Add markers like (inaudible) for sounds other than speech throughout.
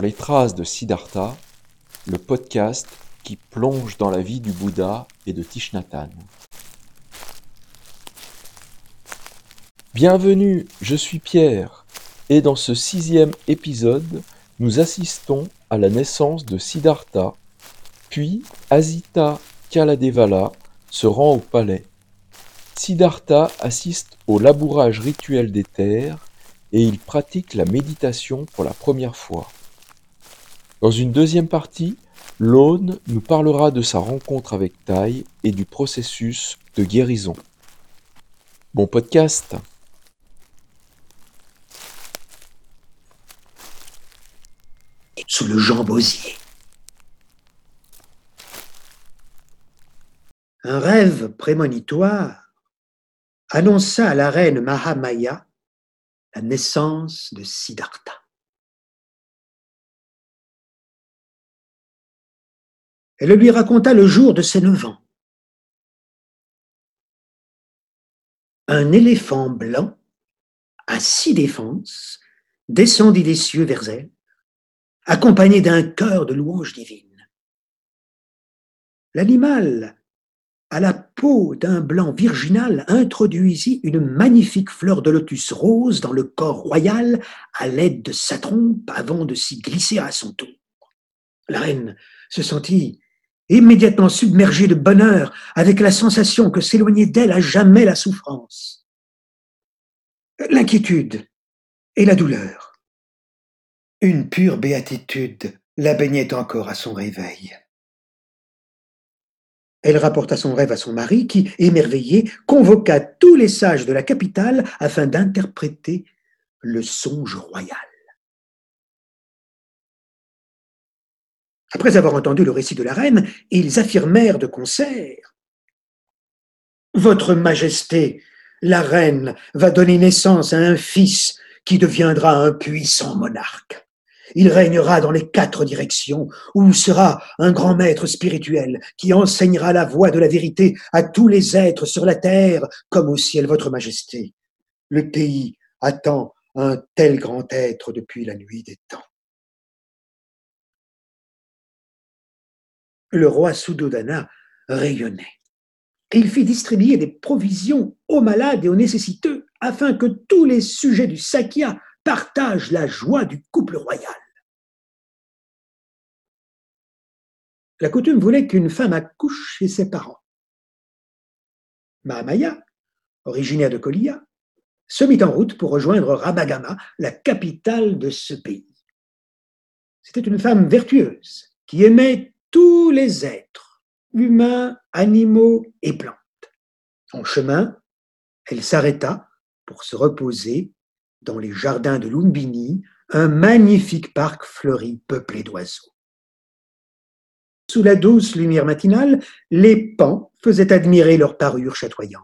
les traces de Siddhartha, le podcast qui plonge dans la vie du Bouddha et de Thich Bienvenue, je suis Pierre, et dans ce sixième épisode, nous assistons à la naissance de Siddhartha, puis Asita Kaladevala se rend au palais. Siddhartha assiste au labourage rituel des terres et il pratique la méditation pour la première fois. Dans une deuxième partie, Lone nous parlera de sa rencontre avec Tai et du processus de guérison. Bon podcast Sous le jambosier. Un rêve prémonitoire annonça à la reine Mahamaya la naissance de Siddhartha. Elle lui raconta le jour de ses neuf ans. Un éléphant blanc, à six défenses, descendit des cieux vers elle, accompagné d'un chœur de louanges divines. L'animal à la peau d'un blanc virginal introduisit une magnifique fleur de lotus rose dans le corps royal à l'aide de sa trompe avant de s'y glisser à son tour. La reine se sentit immédiatement submergée de bonheur avec la sensation que s'éloignait d'elle à jamais la souffrance, l'inquiétude et la douleur. Une pure béatitude la baignait encore à son réveil. Elle rapporta son rêve à son mari qui, émerveillé, convoqua tous les sages de la capitale afin d'interpréter le songe royal. Après avoir entendu le récit de la reine, ils affirmèrent de concert Votre Majesté, la reine, va donner naissance à un fils qui deviendra un puissant monarque. Il régnera dans les quatre directions, où sera un grand maître spirituel qui enseignera la voie de la vérité à tous les êtres sur la terre comme au ciel, votre majesté. Le pays attend un tel grand être depuis la nuit des temps. Le roi Suddhodana rayonnait. Il fit distribuer des provisions aux malades et aux nécessiteux afin que tous les sujets du Sakya partagent la joie du couple royal. La coutume voulait qu'une femme accouche chez ses parents. Mahamaya, originaire de Kolia, se mit en route pour rejoindre Rabagama, la capitale de ce pays. C'était une femme vertueuse qui aimait tous les êtres, humains, animaux et plantes. En chemin, elle s'arrêta pour se reposer dans les jardins de Lumbini, un magnifique parc fleuri peuplé d'oiseaux. Sous la douce lumière matinale, les pans faisaient admirer leur parure chatoyante.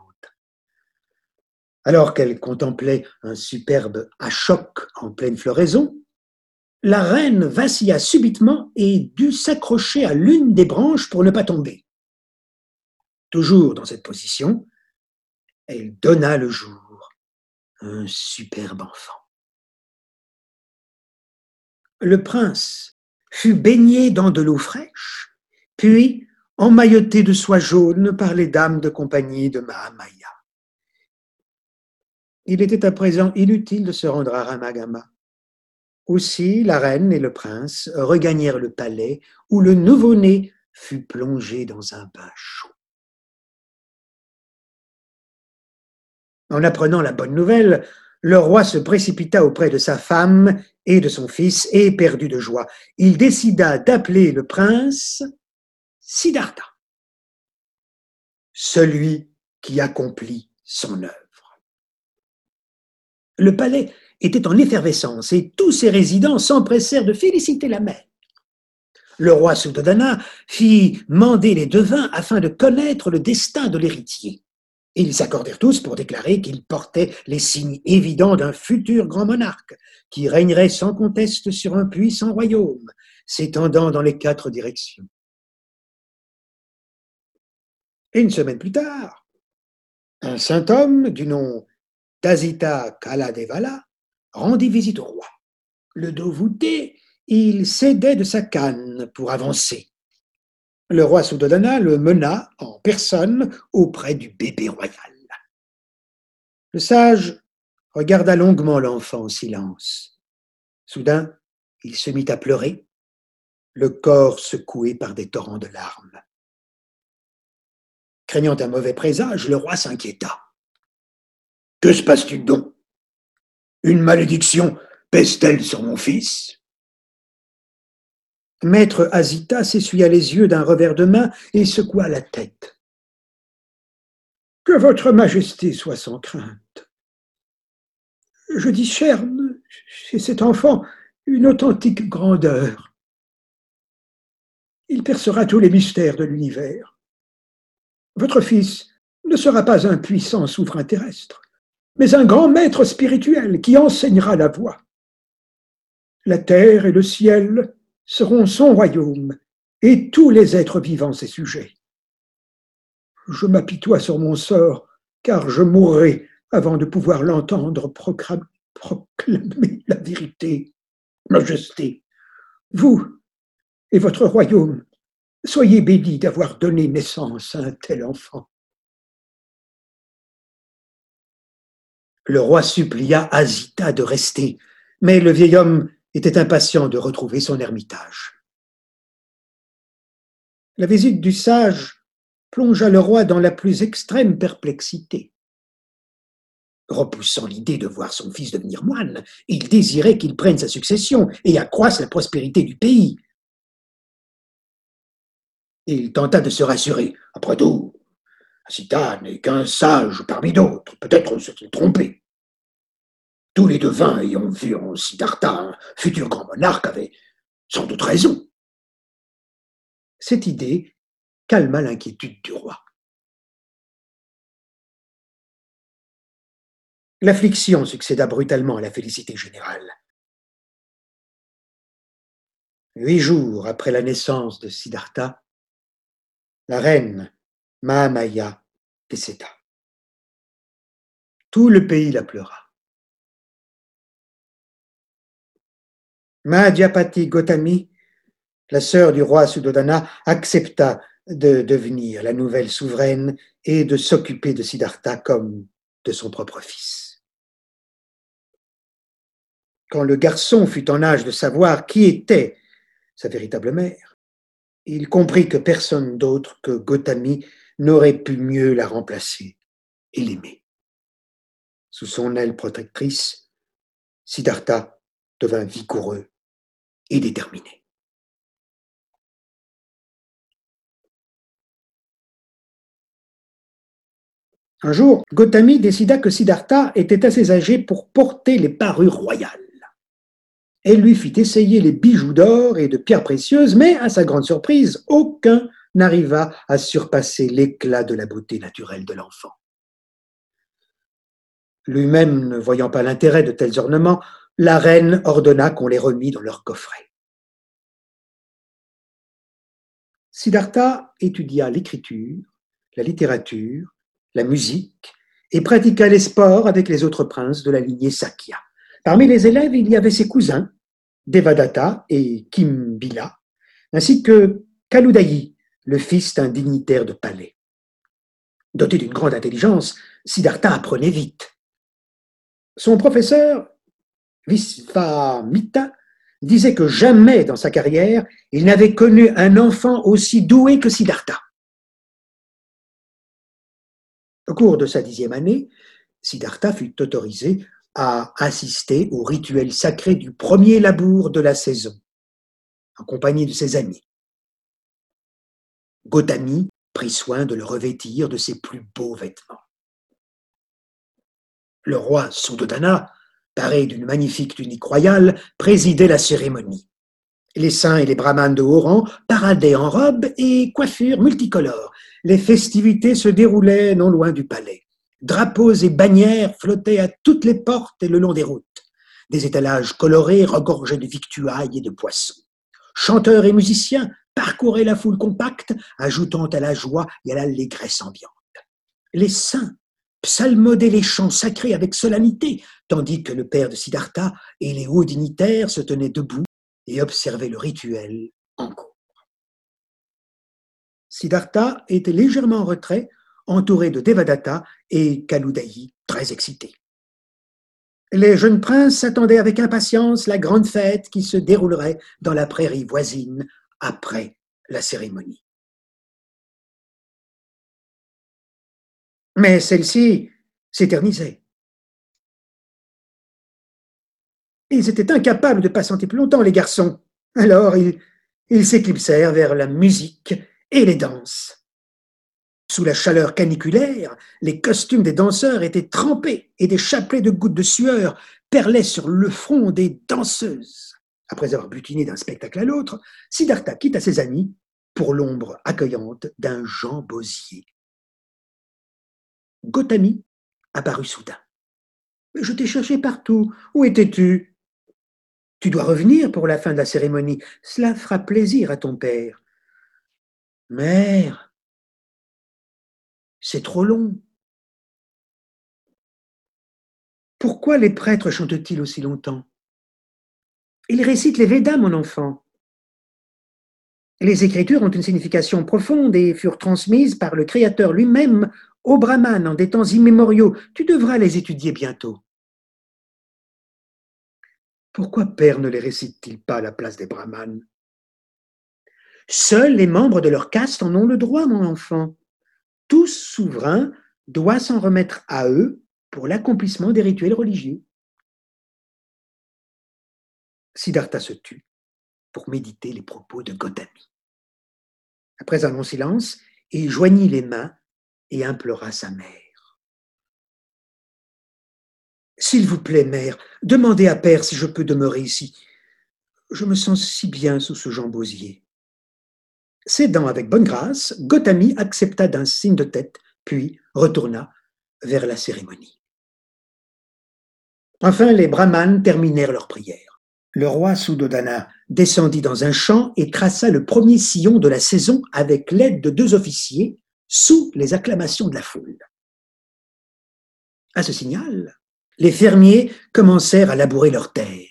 Alors qu'elle contemplait un superbe achoc en pleine floraison, la reine vacilla subitement et dut s'accrocher à l'une des branches pour ne pas tomber. Toujours dans cette position, elle donna le jour, un superbe enfant. Le prince fut baigné dans de l'eau fraîche puis emmailloté de soie jaune par les dames de compagnie de Mahamaya. Il était à présent inutile de se rendre à Ramagama. Aussi la reine et le prince regagnèrent le palais où le nouveau-né fut plongé dans un bain chaud. En apprenant la bonne nouvelle, le roi se précipita auprès de sa femme et de son fils, et éperdu de joie, il décida d'appeler le prince Siddhartha, celui qui accomplit son œuvre. Le palais était en effervescence et tous ses résidents s'empressèrent de féliciter la mère. Le roi Suddhodana fit mander les devins afin de connaître le destin de l'héritier. Ils s'accordèrent tous pour déclarer qu'il portait les signes évidents d'un futur grand monarque qui régnerait sans conteste sur un puissant royaume, s'étendant dans les quatre directions. Et une semaine plus tard, un saint homme du nom d'Azita Kaladevala rendit visite au roi. Le dos voûté, il cédait de sa canne pour avancer. Le roi Suddhodana le mena en personne auprès du bébé royal. Le sage regarda longuement l'enfant en silence. Soudain, il se mit à pleurer, le corps secoué par des torrents de larmes. Craignant un mauvais présage, le roi s'inquiéta. Que se passe-t-il donc? Une malédiction pèse-t-elle sur mon fils? Maître Azita s'essuya les yeux d'un revers de main et secoua la tête. Que votre majesté soit sans crainte. Je discerne chez cet enfant une authentique grandeur. Il percera tous les mystères de l'univers. Votre fils ne sera pas un puissant souverain terrestre, mais un grand maître spirituel qui enseignera la voie. La terre et le ciel seront son royaume, et tous les êtres vivants ses sujets. Je m'apitoie sur mon sort, car je mourrai avant de pouvoir l'entendre proclamer la vérité. Majesté, vous et votre royaume Soyez béni d'avoir donné naissance à un tel enfant. Le roi supplia Azita de rester, mais le vieil homme était impatient de retrouver son ermitage. La visite du sage plongea le roi dans la plus extrême perplexité. Repoussant l'idée de voir son fils devenir moine, il désirait qu'il prenne sa succession et accroisse la prospérité du pays. Il tenta de se rassurer. Après tout, Sita n'est qu'un sage parmi d'autres. Peut-être s'est-il trompé. Tous les devins ayant vu en Siddhartha un futur grand monarque avaient sans doute raison. Cette idée calma l'inquiétude du roi. L'affliction succéda brutalement à la félicité générale. Huit jours après la naissance de Siddhartha, la reine Mahamaya décéda. Tout le pays la pleura. Madhyapati Gotami, la sœur du roi Suddhodana, accepta de devenir la nouvelle souveraine et de s'occuper de Siddhartha comme de son propre fils. Quand le garçon fut en âge de savoir qui était sa véritable mère, il comprit que personne d'autre que Gotami n'aurait pu mieux la remplacer et l'aimer. Sous son aile protectrice, Siddhartha devint vigoureux et déterminé. Un jour, Gotami décida que Siddhartha était assez âgé pour porter les parures royales. Elle lui fit essayer les bijoux d'or et de pierres précieuses, mais à sa grande surprise, aucun n'arriva à surpasser l'éclat de la beauté naturelle de l'enfant. Lui-même ne voyant pas l'intérêt de tels ornements, la reine ordonna qu'on les remît dans leur coffret. Siddhartha étudia l'écriture, la littérature, la musique et pratiqua les sports avec les autres princes de la lignée Sakya. Parmi les élèves, il y avait ses cousins, Devadatta et Kimbila, ainsi que Kaludayi, le fils d'un dignitaire de palais. Doté d'une grande intelligence, Siddhartha apprenait vite. Son professeur, Visvamita, disait que jamais dans sa carrière il n'avait connu un enfant aussi doué que Siddhartha. Au cours de sa dixième année, Siddhartha fut autorisé à assister au rituel sacré du premier labour de la saison, en compagnie de ses amis. Gotami prit soin de le revêtir de ses plus beaux vêtements. Le roi Suddhodana, paré d'une magnifique tunique royale, présidait la cérémonie. Les saints et les brahmanes de haut rang paradaient en robes et coiffures multicolores. Les festivités se déroulaient non loin du palais. Drapeaux et bannières flottaient à toutes les portes et le long des routes. Des étalages colorés regorgeaient de victuailles et de poissons. Chanteurs et musiciens parcouraient la foule compacte, ajoutant à la joie et à l'allégresse ambiante. Les saints psalmodiaient les chants sacrés avec solennité, tandis que le père de Siddhartha et les hauts dignitaires se tenaient debout et observait le rituel en cours. Siddhartha était légèrement en retrait, entouré de Devadatta et Kaludayi, très excités. Les jeunes princes attendaient avec impatience la grande fête qui se déroulerait dans la prairie voisine après la cérémonie. Mais celle-ci s'éternisait. Ils étaient incapables de patienter plus longtemps, les garçons. Alors ils, s'éclipsèrent vers la musique et les danses. Sous la chaleur caniculaire, les costumes des danseurs étaient trempés et des chapelets de gouttes de sueur perlaient sur le front des danseuses. Après avoir butiné d'un spectacle à l'autre, Siddhartha quitta ses amis pour l'ombre accueillante d'un Jean Bosier. Gotami apparut soudain. Je t'ai cherché partout. Où étais-tu Tu dois revenir pour la fin de la cérémonie. Cela fera plaisir à ton père. Mère, c'est trop long. Pourquoi les prêtres chantent-ils aussi longtemps? Ils récitent les Védas, mon enfant. Les Écritures ont une signification profonde et furent transmises par le Créateur lui-même au Brahman en des temps immémoriaux. Tu devras les étudier bientôt. Pourquoi Père ne les récite-t-il pas à la place des Brahmanes? Seuls les membres de leur caste en ont le droit, mon enfant. Tout souverain doit s'en remettre à eux pour l'accomplissement des rituels religieux. Siddhartha se tut pour méditer les propos de Gautami. Après un long silence, il joignit les mains et implora sa mère. S'il vous plaît, mère, demandez à Père si je peux demeurer ici. Je me sens si bien sous ce jambosier. Cédant avec bonne grâce, Gautami accepta d'un signe de tête, puis retourna vers la cérémonie. Enfin, les brahmanes terminèrent leur prière. Le roi Suddhodana descendit dans un champ et traça le premier sillon de la saison avec l'aide de deux officiers, sous les acclamations de la foule. À ce signal, les fermiers commencèrent à labourer leurs terres.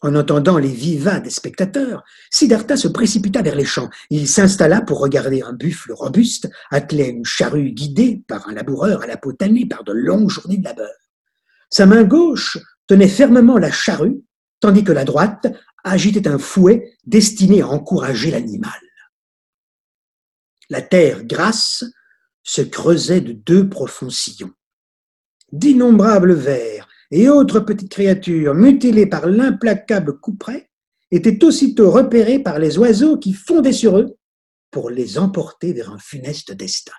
En entendant les vivats des spectateurs, Siddhartha se précipita vers les champs. Il s'installa pour regarder un buffle robuste attelé à une charrue guidée par un laboureur à la peau tannée par de longues journées de labeur. Sa main gauche tenait fermement la charrue, tandis que la droite agitait un fouet destiné à encourager l'animal. La terre grasse se creusait de deux profonds sillons. D'innombrables vers et autres petites créatures mutilées par l'implacable couperet étaient aussitôt repérées par les oiseaux qui fondaient sur eux pour les emporter vers un funeste destin.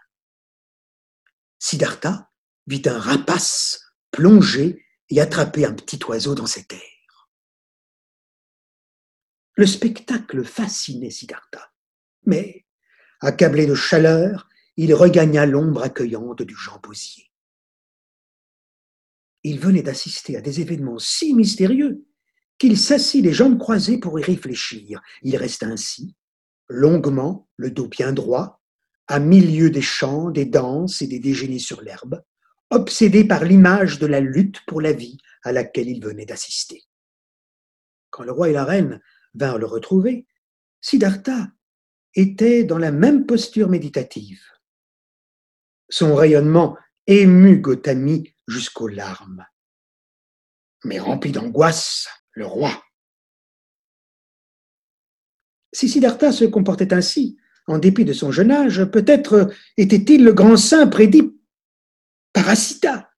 Siddhartha vit un rapace plonger et attraper un petit oiseau dans ses terres. Le spectacle fascinait Siddhartha, mais, accablé de chaleur, il regagna l'ombre accueillante du Jean il venait d'assister à des événements si mystérieux qu'il s'assit les jambes croisées pour y réfléchir. Il resta ainsi, longuement, le dos bien droit, à milieu des chants, des danses et des déjeuners sur l'herbe, obsédé par l'image de la lutte pour la vie à laquelle il venait d'assister. Quand le roi et la reine vinrent le retrouver, Siddhartha était dans la même posture méditative. Son rayonnement émut Gautami jusqu'aux larmes. Mais rempli d'angoisse, le roi. Si Siddhartha se comportait ainsi, en dépit de son jeune âge, peut-être était-il le grand saint prédit par Asita.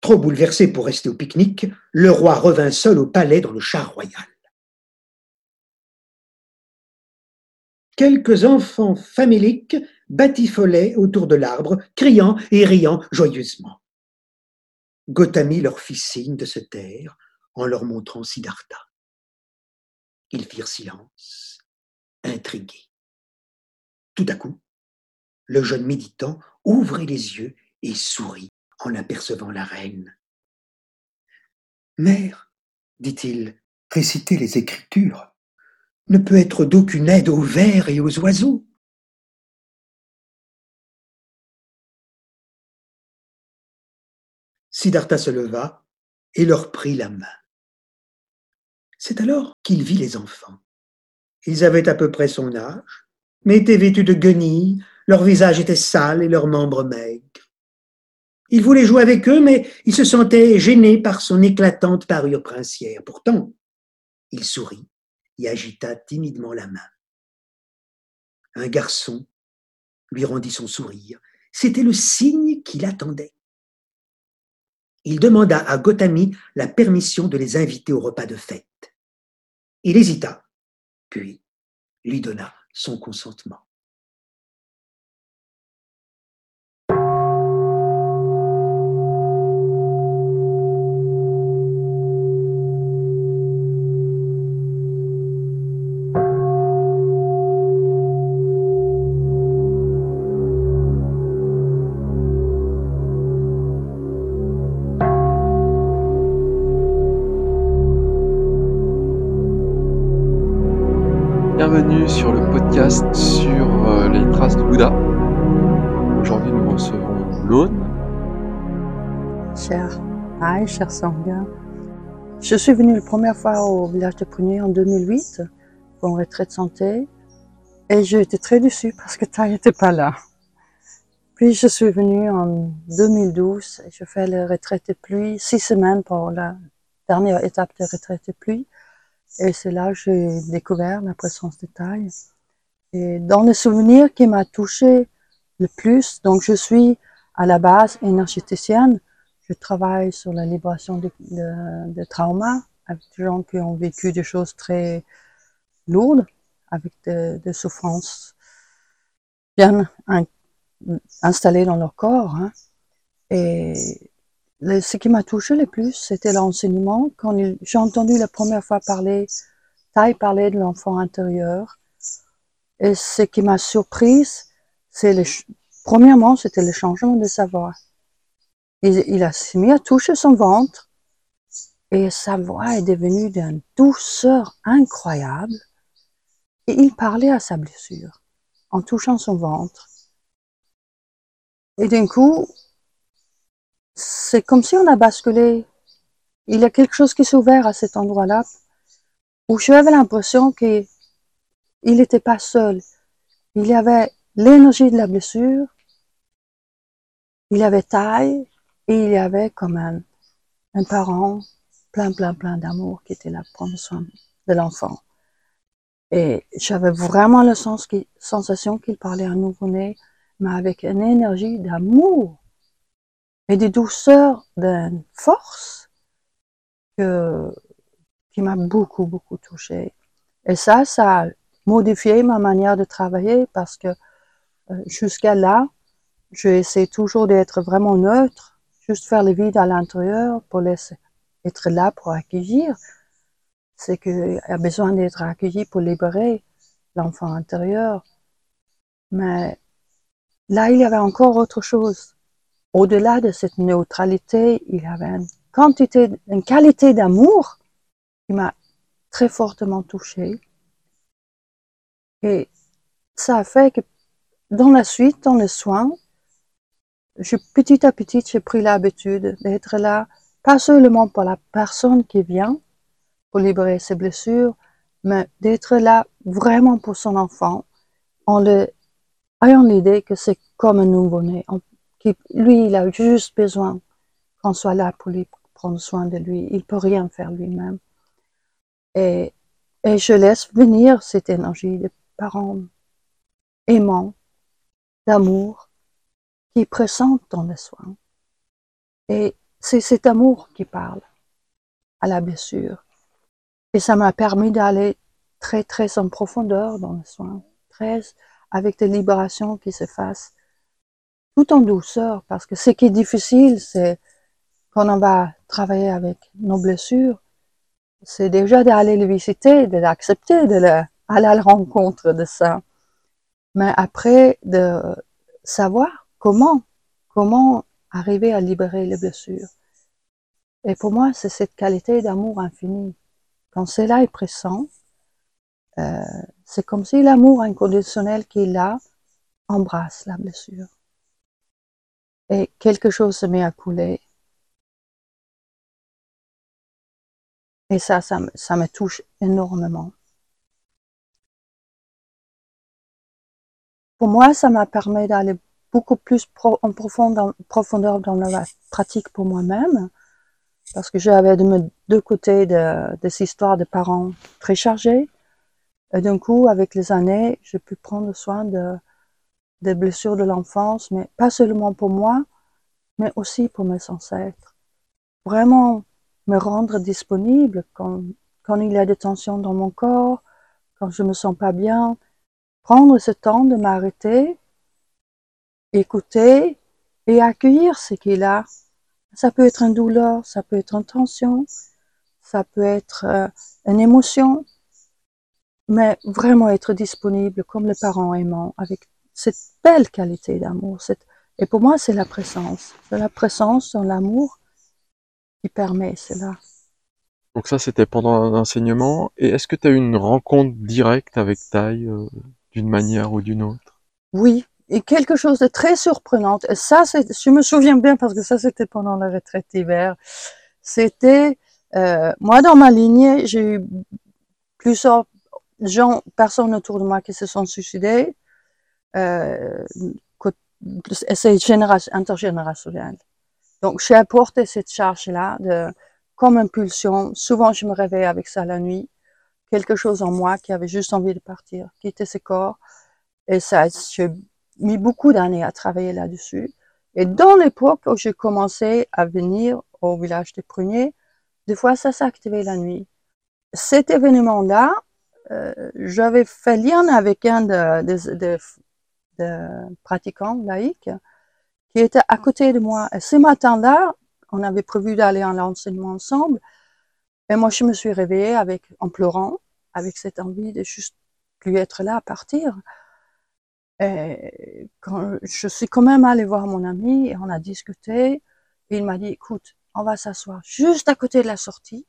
Trop bouleversé pour rester au pique-nique, le roi revint seul au palais dans le char royal. Quelques enfants faméliques batifolaient autour de l'arbre, criant et riant joyeusement. Gautami leur fit signe de se taire en leur montrant Siddhartha. Ils firent silence, intrigués. Tout à coup, le jeune méditant ouvrit les yeux et sourit en apercevant la reine. Mère, dit-il, réciter les Écritures ne peut être d'aucune aide aux vers et aux oiseaux. Siddhartha se leva et leur prit la main. C'est alors qu'il vit les enfants. Ils avaient à peu près son âge, mais étaient vêtus de guenilles, leur visage était sale et leurs membres maigres. Il voulait jouer avec eux, mais il se sentait gêné par son éclatante parure princière. Pourtant, il sourit et agita timidement la main. Un garçon lui rendit son sourire. C'était le signe qu'il attendait. Il demanda à Gotami la permission de les inviter au repas de fête. Il hésita, puis lui donna son consentement. Sur euh, les traces de Bouddha. Aujourd'hui, nous recevons Lone. Cher Aïe, cher Sangha, je suis venue la première fois au village de Prunier en 2008 pour une retraite santé et j'ai été très déçue parce que Tai n'était pas là. Puis je suis venue en 2012 et je fais la retraite de pluie, six semaines pour la dernière étape de retraite de pluie. Et c'est là que j'ai découvert la présence de taille. Et dans le souvenir qui m'a touché le plus, donc je suis à la base énergéticienne. Je travaille sur la libération de, traumas avec des gens qui ont vécu des choses très lourdes, avec des souffrances bien installées dans leur corps. Hein. Et ce qui m'a touché le plus, c'était l'enseignement. Quand j'ai entendu la première fois parler, Tai parler de l'enfant intérieur. Et ce qui m'a surprise, c'est premièrement, c'était le changement de sa voix. Il, il a mis à toucher son ventre et sa voix est devenue d'une douceur incroyable. Et il parlait à sa blessure en touchant son ventre. Et d'un coup, c'est comme si on a basculé. Il y a quelque chose qui s'est ouvert à cet endroit-là où j'avais l'impression qu'il n'était pas seul. Il y avait l'énergie de la blessure, il avait taille et il y avait comme un, un parent plein, plein, plein d'amour qui était là pour prendre soin de l'enfant. Et j'avais vraiment la sensation qu'il parlait à nouveau-né, mais avec une énergie d'amour et des douceurs d'une force qui m'a beaucoup, beaucoup touchée. Et ça, ça a modifié ma manière de travailler parce que euh, jusqu'à là, j'essaie toujours d'être vraiment neutre, juste faire le vide à l'intérieur pour laisser être là pour accueillir. C'est qu'il a besoin d'être accueilli pour libérer l'enfant intérieur. Mais là, il y avait encore autre chose au-delà de cette neutralité, il y avait une quantité, une qualité d'amour qui m'a très fortement touchée. Et ça a fait que dans la suite, dans les soins, je, petit à petit, j'ai pris l'habitude d'être là, pas seulement pour la personne qui vient pour libérer ses blessures, mais d'être là vraiment pour son enfant, en ayant l'idée que c'est comme un nouveau-né lui, il a juste besoin qu'on soit là pour lui prendre soin de lui. Il peut rien faire lui-même. Et, et je laisse venir cette énergie parents aimants, d'amour, qui pressentent dans le soin. Et c'est cet amour qui parle à la blessure. Et ça m'a permis d'aller très, très en profondeur dans le soin, très avec des libérations qui se fassent tout en douceur, parce que ce qui est difficile, c'est quand on va travailler avec nos blessures, c'est déjà d'aller les visiter, de l'accepter, de à la rencontre de ça. Mais après, de savoir comment, comment arriver à libérer les blessures. Et pour moi, c'est cette qualité d'amour infini. Quand cela est présent, euh, c'est comme si l'amour inconditionnel qui est là embrasse la blessure et quelque chose se met à couler. Et ça, ça me touche énormément. Pour moi, ça m'a permis d'aller beaucoup plus en profondeur, dans la pratique pour moi-même, parce que j'avais de mes deux côtés de, des histoires de parents très chargées. Et d'un coup, avec les années, j'ai pu prendre soin de, des blessures de l'enfance, mais pas seulement pour moi, mais aussi pour mes ancêtres. Vraiment me rendre disponible quand, quand il y a des tensions dans mon corps, quand je me sens pas bien, prendre ce temps de m'arrêter, écouter et accueillir ce qu'il a. Ça peut être une douleur, ça peut être une tension, ça peut être euh, une émotion, mais vraiment être disponible comme les parents aimants, avec cette belle qualité d'amour. Et pour moi, c'est la présence. C'est la présence dans l'amour qui permet cela. Donc ça, c'était pendant l'enseignement. Et est-ce que tu as eu une rencontre directe avec Thaï euh, d'une manière ou d'une autre? Oui, et quelque chose de très surprenant. Et ça, je me souviens bien parce que ça, c'était pendant la retraite d'hiver. C'était, euh, moi, dans ma lignée, j'ai eu plusieurs gens, personnes autour de moi qui se sont suicidés. Euh, c'est génération, intergénérationnel. Donc, j'ai apporté cette charge-là comme impulsion. Souvent, je me réveillais avec ça la nuit. Quelque chose en moi qui avait juste envie de partir, quitter ce corps. Et ça, j'ai mis beaucoup d'années à travailler là-dessus. Et dans l'époque où j'ai commencé à venir au village des Pruniers, des fois ça s'activait la nuit. Cet événement-là, euh, j'avais fait lien avec un de, de, de, de pratiquants laïcs qui était à côté de moi. Et ce matin-là, on avait prévu d'aller en enseignement ensemble. Et moi, je me suis réveillée en pleurant, avec cette envie de juste plus être là, partir. Et quand, je suis quand même allée voir mon ami et on a discuté. Il m'a dit, écoute, on va s'asseoir juste à côté de la sortie.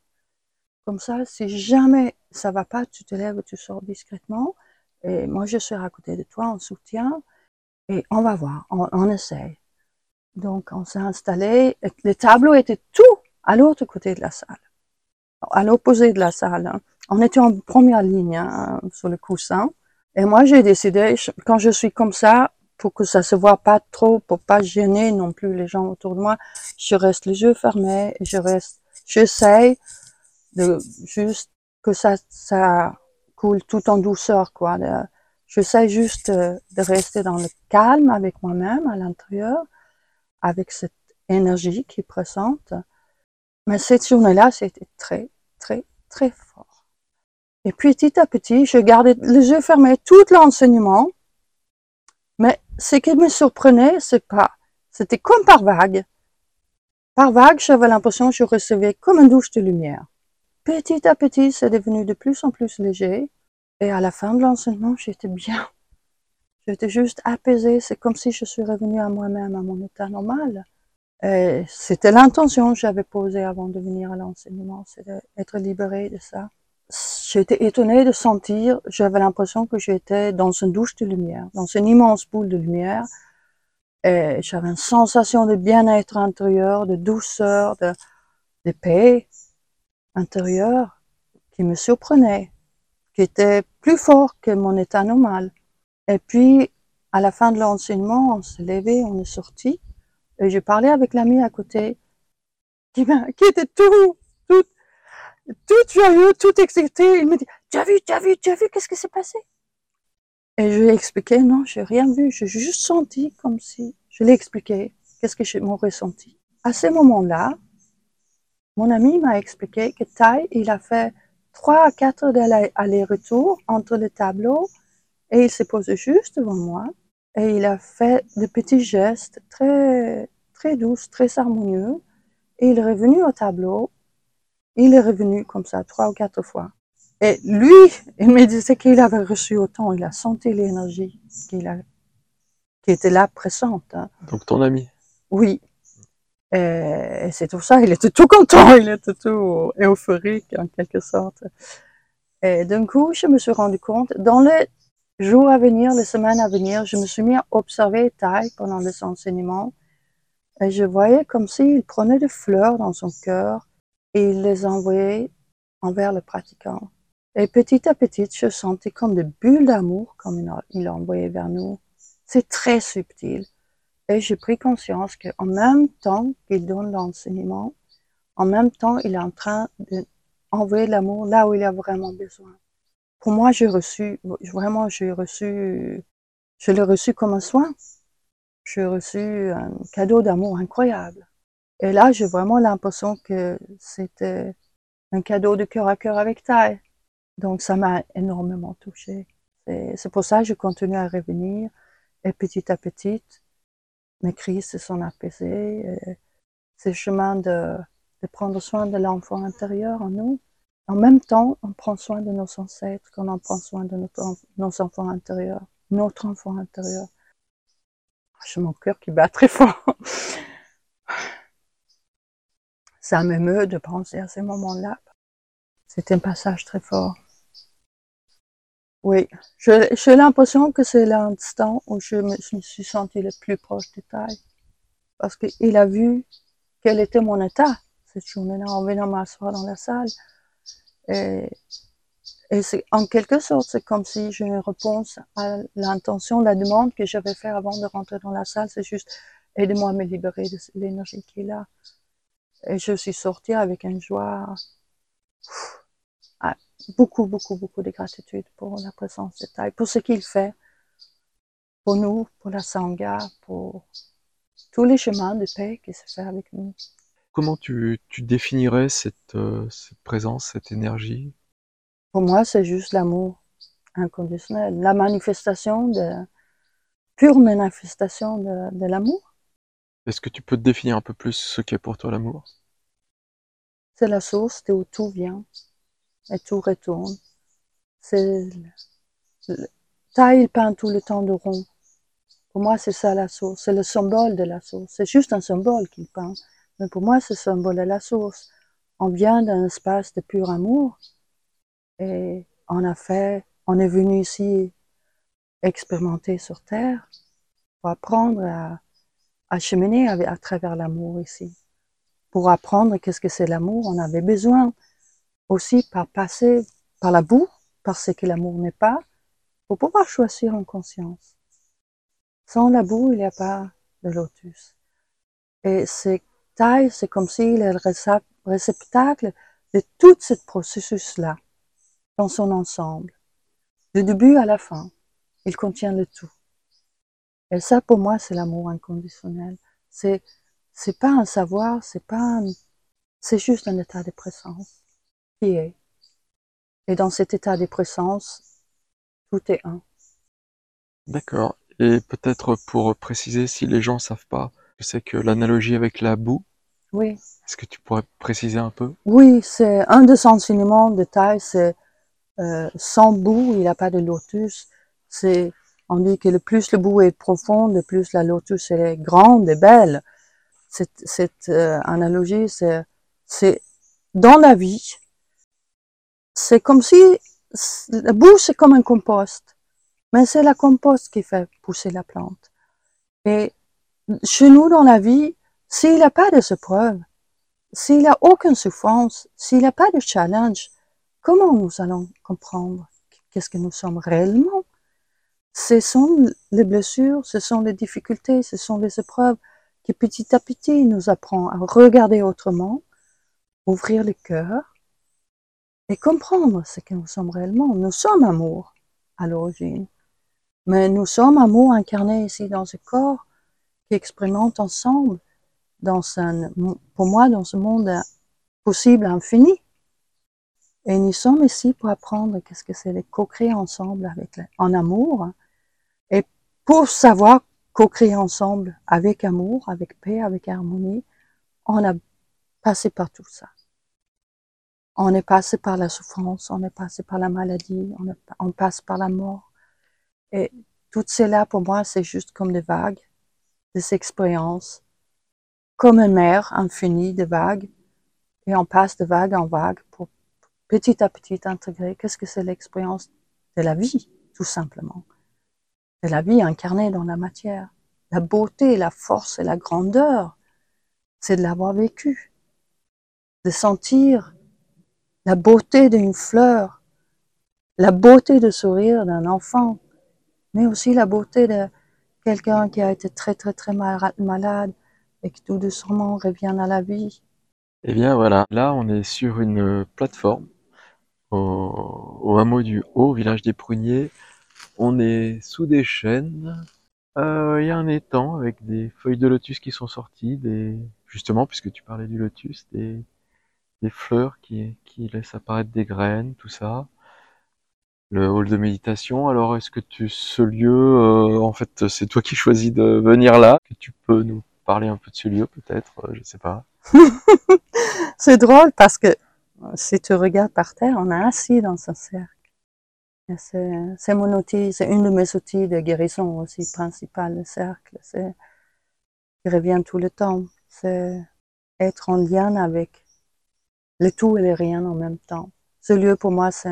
Comme ça, si jamais ça va pas, tu te lèves, tu sors discrètement. Et moi, je serai à côté de toi en soutien. Et on va voir, on, on essaye. Donc, on s'est installé. Les tableaux étaient tout à l'autre côté de la salle, à l'opposé de la salle. hein. On était en première ligne hein, sur le coussin. Et moi, j'ai décidé, quand je suis comme ça, pour que ça se voit pas trop, pour pas gêner non plus les gens autour de moi, je reste les yeux fermés je reste, j'essaye de juste que ça, ça coule tout en douceur, quoi. J'essaie juste de, de rester dans le calme avec moi-même à l'intérieur, avec cette énergie qui est présente. Mais cette journée-là, c'était très, très, très. Et petit à petit, je gardais les yeux fermés tout l'enseignement. Mais ce qui me surprenait, c'est pas, c'était comme par vague. Par vague, j'avais l'impression que je recevais comme une douche de lumière. Petit à petit, c'est devenu de plus en plus léger. Et à la fin de l'enseignement, j'étais bien. J'étais juste apaisée. C'est comme si je suis revenue à moi-même, à mon état normal. Et c'était l'intention que j'avais posée avant de venir à l'enseignement, c'est d'être libérée de ça. J'étais étonnée de sentir, j'avais l'impression que j'étais dans une douche de lumière, dans une immense boule de lumière. Et j'avais une sensation de bien-être intérieur, de douceur, de, de paix intérieure qui me surprenait, qui était plus fort que mon état normal. Et puis, à la fin de l'enseignement, on s'est levé, on est sorti, et j'ai parlé avec l'ami à côté, qui, était tout, tout, joyeux, tout excité. Il me dit, tu as vu, tu as vu, tu as vu, qu'est-ce qui s'est passé? Et je lui ai expliqué, non, j'ai rien vu, j'ai juste senti comme si, je l'ai expliqué, qu'est-ce que j'ai mon ressenti. À ce moment-là, mon ami m'a expliqué que Tai, il a fait trois à quatre allers-retours entre les tableaux et il s'est posé juste devant moi et il a fait de petits gestes très, très doux, très harmonieux et il est revenu au tableau. Il est revenu comme ça trois ou quatre fois. Et lui, il me disait qu'il avait reçu autant, il a senti l'énergie qu'il a, qui était là présente. hein. Donc ton ami. Oui. Et, c'est tout ça, il était tout content, il était tout euphorique en quelque sorte. Et d'un coup, je me suis rendu compte, dans les jours à venir, les semaines à venir, je me suis mis à observer Tai pendant les enseignements. Et je voyais comme s'il prenait des fleurs dans son cœur et il les envoyait envers le pratiquant. Et petit à petit, je sentais comme des bulles d'amour, comme il a envoyé vers nous. C'est très subtil. Et j'ai pris conscience qu'en même temps qu'il donne l'enseignement, en même temps, il est en train d'envoyer l'amour là où il a vraiment besoin. Pour moi, j'ai reçu, vraiment, j'ai reçu, je l'ai reçu comme un soin. J'ai reçu un cadeau d'amour incroyable. Et là, j'ai vraiment l'impression que c'était un cadeau de cœur à cœur avec taille. Donc, ça m'a énormément touchée. C'est pour ça que je continue à revenir. Et petit à petit, mes crises se sont apaisées. C'est le chemin de, prendre soin de l'enfant intérieur en nous. En même temps, on prend soin de nos ancêtres, quand on prend soin de nos enfants intérieurs, notre enfant intérieur. J'ai mon cœur qui bat très fort. (laughs) Ça m'émeut de penser à ces moments-là. C'est un passage très fort. Oui, j'ai l'impression que c'est l'instant où je me, suis sentie le plus proche de taille. Parce qu'il a vu quel était mon état cette journée-là en venant m'asseoir dans la salle. Et, et c'est en quelque sorte, c'est comme si j'ai une réponse à l'intention, la demande que j'avais fait avant de rentrer dans la salle. C'est juste aidez-moi à me libérer de l'énergie qui est là. Et je suis sortie avec une joie beaucoup, beaucoup, beaucoup de gratitude pour la présence de Taille, pour ce qu'il fait pour nous, pour la Sangha, pour tous les chemins de paix qui se fait avec nous. Comment tu, tu définirais cette, euh, cette, présence, cette énergie? Pour moi, c'est juste l'amour inconditionnel, la manifestation de, pure manifestation de, de l'amour. Est-ce que tu peux te définir un peu plus ce qu'est pour toi l'amour? C'est la source d'où tout vient et tout retourne. C'est taille, il peint tout le temps de rond. Pour moi, c'est ça la source. C'est le symbole de la source. C'est juste un symbole qu'il peint. Mais pour moi, le symbole de la source. On vient d'un espace de pur amour et on a on est venu ici expérimenter sur Terre pour apprendre à, à cheminer à, à travers l'amour ici. Pour apprendre qu'est-ce que c'est l'amour, on avait besoin aussi par passer par la boue, par ce que l'amour n'est pas, pour pouvoir choisir en conscience. Sans la boue, il n'y a pas de lotus. Et c'est taille, c'est comme est le réceptacle de tout ce processus-là, dans son ensemble. Du début à la fin, il contient le tout. Et ça, pour moi, c'est l'amour inconditionnel. C'est, c'est pas un savoir, c'est pas un, c'est juste un état de présence qui est. Et dans cet état de présence, tout est un. D'accord. Et peut-être pour préciser, si les gens ne savent pas, c'est que l'analogie avec la boue. Oui. Est-ce que tu pourrais préciser un peu? Oui, c'est un des enseignements de taille, c'est euh, sans boue, il n'y a pas de lotus. C'est, on dit que le plus le boue est profond, le plus la lotus est grande et belle. Cette, cette euh, analogie, c'est, dans la vie, c'est comme si la boue, c'est comme un compost. Mais c'est la compost qui fait pousser la plante. Et chez nous, dans la vie, s'il n'y a pas de épreuves, s'il n'y a aucune souffrance, s'il n'y a pas de challenge, comment nous allons comprendre qu'est-ce que nous sommes réellement? Ce sont les blessures, ce sont les difficultés, ce sont les épreuves qui petit à petit nous apprennent à regarder autrement, ouvrir le cœur et comprendre ce que nous sommes réellement. Nous sommes amour à l'origine, mais nous sommes amour incarné ici dans ce corps qui expérimente ensemble pour moi, dans ce monde possible infini. Et nous sommes ici pour apprendre qu'est-ce que c'est de co-créer ensemble avec, en amour. Pour savoir co-créer ensemble avec amour, avec paix, avec harmonie, on a passé par tout ça. On est passé par la souffrance, on est passé par la maladie, on, passe par la mort. Et tout cela, pour moi, c'est juste comme des vagues, des expériences, comme une mer infinie de vagues. Et on passe de vague en vague pour petit à petit intégrer qu'est-ce que c'est l'expérience de la vie, tout simplement. De la vie incarnée dans la matière. La beauté, la force et la grandeur, c'est de l'avoir vécu. De sentir la beauté d'une fleur, la beauté de sourire d'un enfant, mais aussi la beauté de quelqu'un qui a été très très très malade et qui tout doucement revient à la vie. Eh bien voilà, là on est sur une plateforme au, hameau du Haut, village des Pruniers. On est sous des chênes. Euh, il y a un étang avec des feuilles de lotus qui sont sorties, des justement puisque tu parlais du lotus, des, fleurs qui, laissent apparaître des graines, tout ça le hall de méditation. Alors, est-ce que tu, ce lieu, euh, en fait, c'est toi qui choisis de venir là? Que tu peux nous parler un peu de ce lieu, peut-être? Euh, Je sais pas. (laughs) c'est drôle parce que si tu regardes par terre, on est assis dans ce cercle. C'est mon outil, c'est une de mes outils de guérison aussi principal, le cercle. C'est qui revient tout le temps. C'est être en lien avec le tout et le rien en même temps. Ce lieu, pour moi, c'est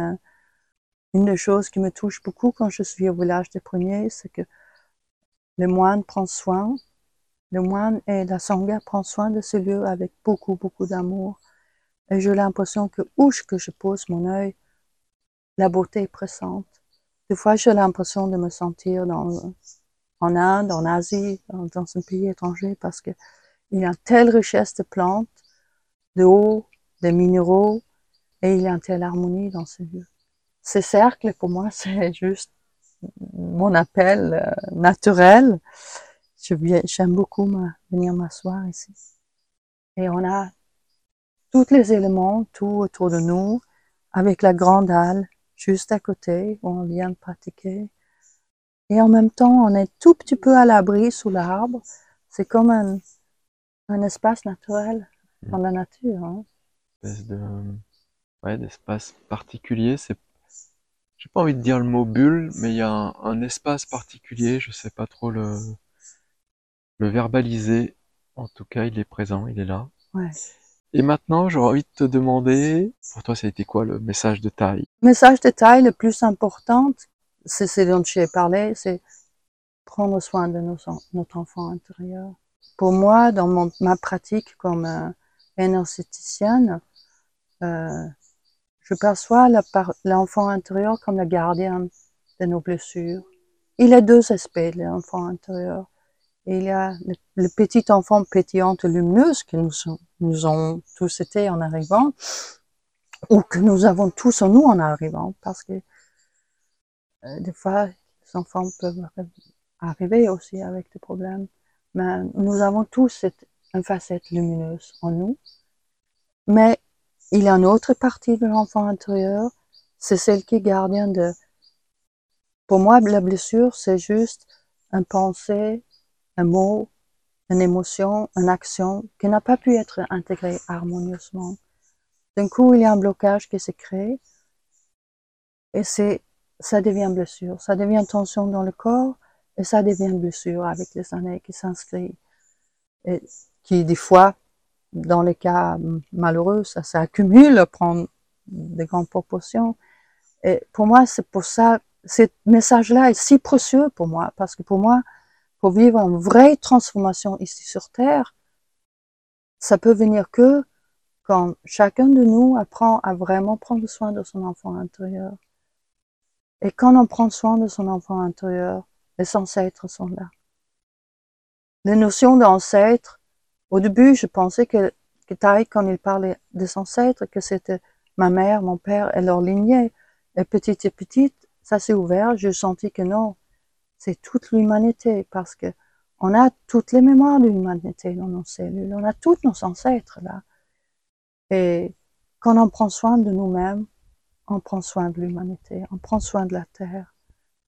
une des choses qui me touche beaucoup quand je suis au village des premiers, c'est que le moine prend soin, le moine et la sangha prend soin de ce lieu avec beaucoup, beaucoup d'amour. Et j'ai l'impression que où que je pose mon œil, la beauté est présente. Des fois, j'ai l'impression de me sentir dans, en Inde, en Asie, dans, un pays étranger, parce que il y a une telle richesse de plantes, de eau, de minéraux, et il y a une telle harmonie dans ce lieu. Ces cercles, pour moi, (laughs) c'est juste mon appel euh, naturel. J'aime beaucoup venir m'asseoir ici. Et on a tous les éléments, tout autour de nous, avec la grande halle juste à côté où on vient de pratiquer. Et en même temps, on est tout petit peu à l'abri sous l'arbre. C'est comme un, un, espace naturel dans la nature. Hein. Espèce de, ouais, d'espace particulier. C'est j'ai pas envie de dire le mot bulle, mais il y a un, espace particulier, je sais pas trop le, le verbaliser. En tout cas, il est présent, il est là. Ouais. Et maintenant, j'aurais envie de te demander, pour toi, ça a été quoi le message de taille? Le message de taille le plus important, c'est ce dont j'ai parlé, c'est prendre soin de notre enfant intérieur. Pour moi, dans ma pratique comme euh, énergéticienne, euh, je perçois l'enfant intérieur comme le gardien de nos blessures. Il a deux aspects de l'enfant intérieur. Il y a le, petit enfant pétillante lumineuse que nous, nous avons tous été en arrivant, ou que nous avons tous en nous en arrivant, parce que euh, des fois, les enfants peuvent arriver aussi avec des problèmes. Mais nous avons tous cette, une facette lumineuse en nous. Mais il y a une autre partie de l'enfant intérieur, c'est celle qui est gardien de... Pour moi, la blessure, c'est juste un pensée, un mot, une émotion, une action qui n'a pas pu être intégrée harmonieusement. D'un coup, il y a un blocage qui s'est créé et c'est, ça devient blessure, ça devient tension dans le corps et ça devient blessure avec les années qui s'inscrivent et qui, des fois, dans les cas malheureux, ça s'accumule, prend des grandes proportions. Et pour moi, c'est pour ça, ce message-là est si précieux pour moi, parce que pour moi, pour vivre une vraie transformation ici sur Terre, ça peut venir que quand chacun de nous apprend à vraiment prendre soin de son enfant intérieur. Et quand on prend soin de son enfant intérieur, les ancêtres sont là. Les notions d'ancêtres, au début, je pensais que, que quand il parlait des ancêtres, que c'était ma mère, mon père et leur lignée. Et petit à petit, ça s'est ouvert, j'ai senti que non, c'est toute l'humanité, parce que on a toutes les mémoires de l'humanité dans nos cellules, on a tous nos ancêtres là. Et quand on prend soin de nous-mêmes, on prend soin de l'humanité, on prend soin de la Terre.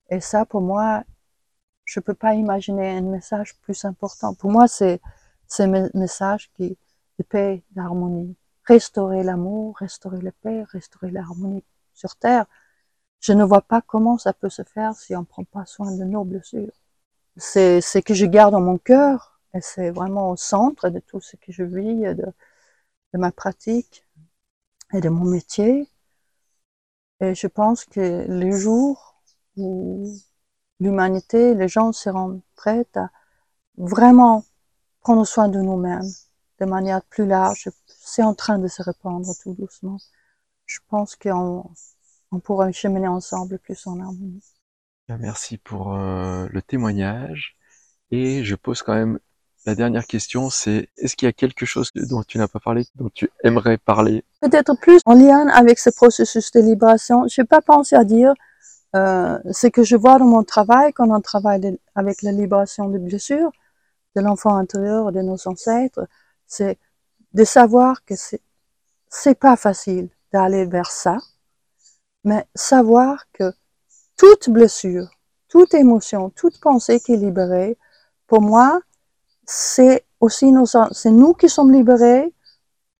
Et ça, pour moi, je peux pas imaginer un message plus important. Pour moi, c'est ces messages qui, de paix, d'harmonie. Restaurer l'amour, restaurer la paix, restaurer l'harmonie sur Terre. Je ne vois pas comment ça peut se faire si on ne prend pas soin de nos blessures. C'est ce que je garde dans mon cœur et c'est vraiment au centre de tout ce que je vis, de, ma pratique et de mon métier. Et je pense que le jour où l'humanité, les gens seront prêts à vraiment prendre soin de nous-mêmes de manière plus large. C'est en train de se répandre tout doucement. je pense qu'on on pourra cheminer ensemble plus en harmonie. Merci pour euh, le témoignage. Et je pose quand même la dernière question, c'est est-ce qu'il y a quelque chose dont tu n'as pas parlé, dont tu aimerais parler? Peut-être plus en lien avec ce processus de libération. Je n'ai pas pensé à dire euh, ce que je vois dans mon travail quand on travaille avec la libération des blessures de l'enfant intérieur, de nos ancêtres, c'est de savoir que c'est c'est pas facile d'aller vers ça, mais savoir que toute blessure, toute émotion, toute pensée qui est libérée, pour moi, c'est aussi nos, c'est nous qui sommes libérés,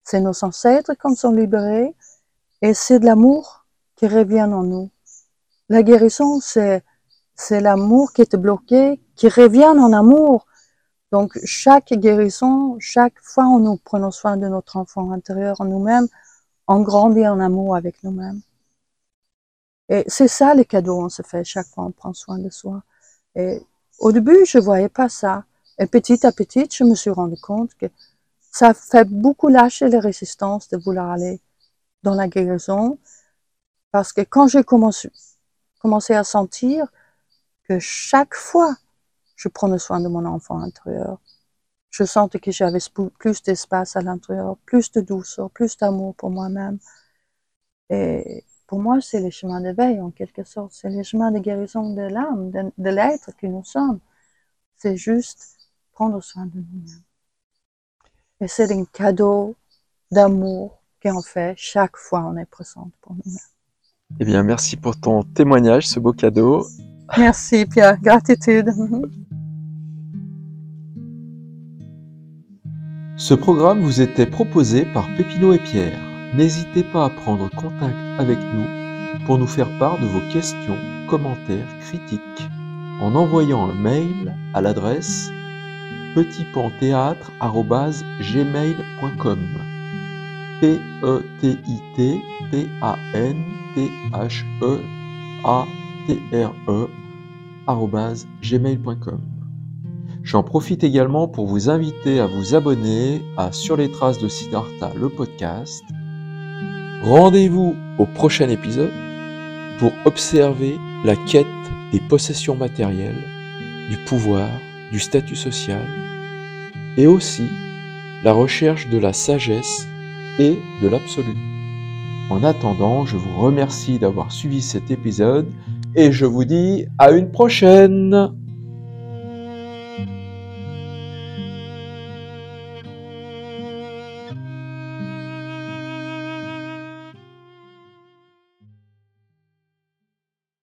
c'est nos ancêtres qui sont libérés, et c'est de l'amour qui revient en nous. La guérison, c'est, c'est l'amour qui est bloqué, qui revient en amour. Donc, chaque guérison, chaque fois où nous prenons soin de notre enfant intérieur en nous-mêmes, on grandit en amour avec nous-mêmes. Et c'est ça le cadeau qu'on se fait chaque fois on prend soin de soi. Et au début, je voyais pas ça. Et petit à petit, je me suis rendu compte que ça fait beaucoup lâcher les résistances de vouloir aller dans la guérison. Parce que quand j'ai commencé, commencé à sentir que chaque fois je prenais soin de mon enfant intérieur, je sentais que j'avais plus d'espace à l'intérieur, plus de douceur, plus d'amour pour moi-même. Et pour moi, c'est le chemin d'éveil en quelque sorte. C'est le chemin de guérison de l'âme, de, de l'être que nous sommes. C'est juste prendre soin de nous-mêmes. Et c'est un cadeau d'amour qu'on fait chaque fois on est présente pour nous-mêmes. Eh bien, merci pour ton témoignage, ce beau cadeau. Merci Pierre, gratitude. Ce programme vous était proposé par Pépino et Pierre. N'hésitez pas à prendre contact avec nous pour nous faire part de vos questions, commentaires, critiques en envoyant un mail à l'adresse petitpanthéâtre.gmail.com p e t i t p a n t h e a t r e gmail.com J'en profite également pour vous inviter à vous abonner à Sur les traces de Siddhartha, le podcast. Rendez-vous au prochain épisode pour observer la quête des possessions matérielles, du pouvoir, du statut social, et aussi la recherche de la sagesse et de l'absolu. En attendant, je vous remercie d'avoir suivi cet épisode et je vous dis à une prochaine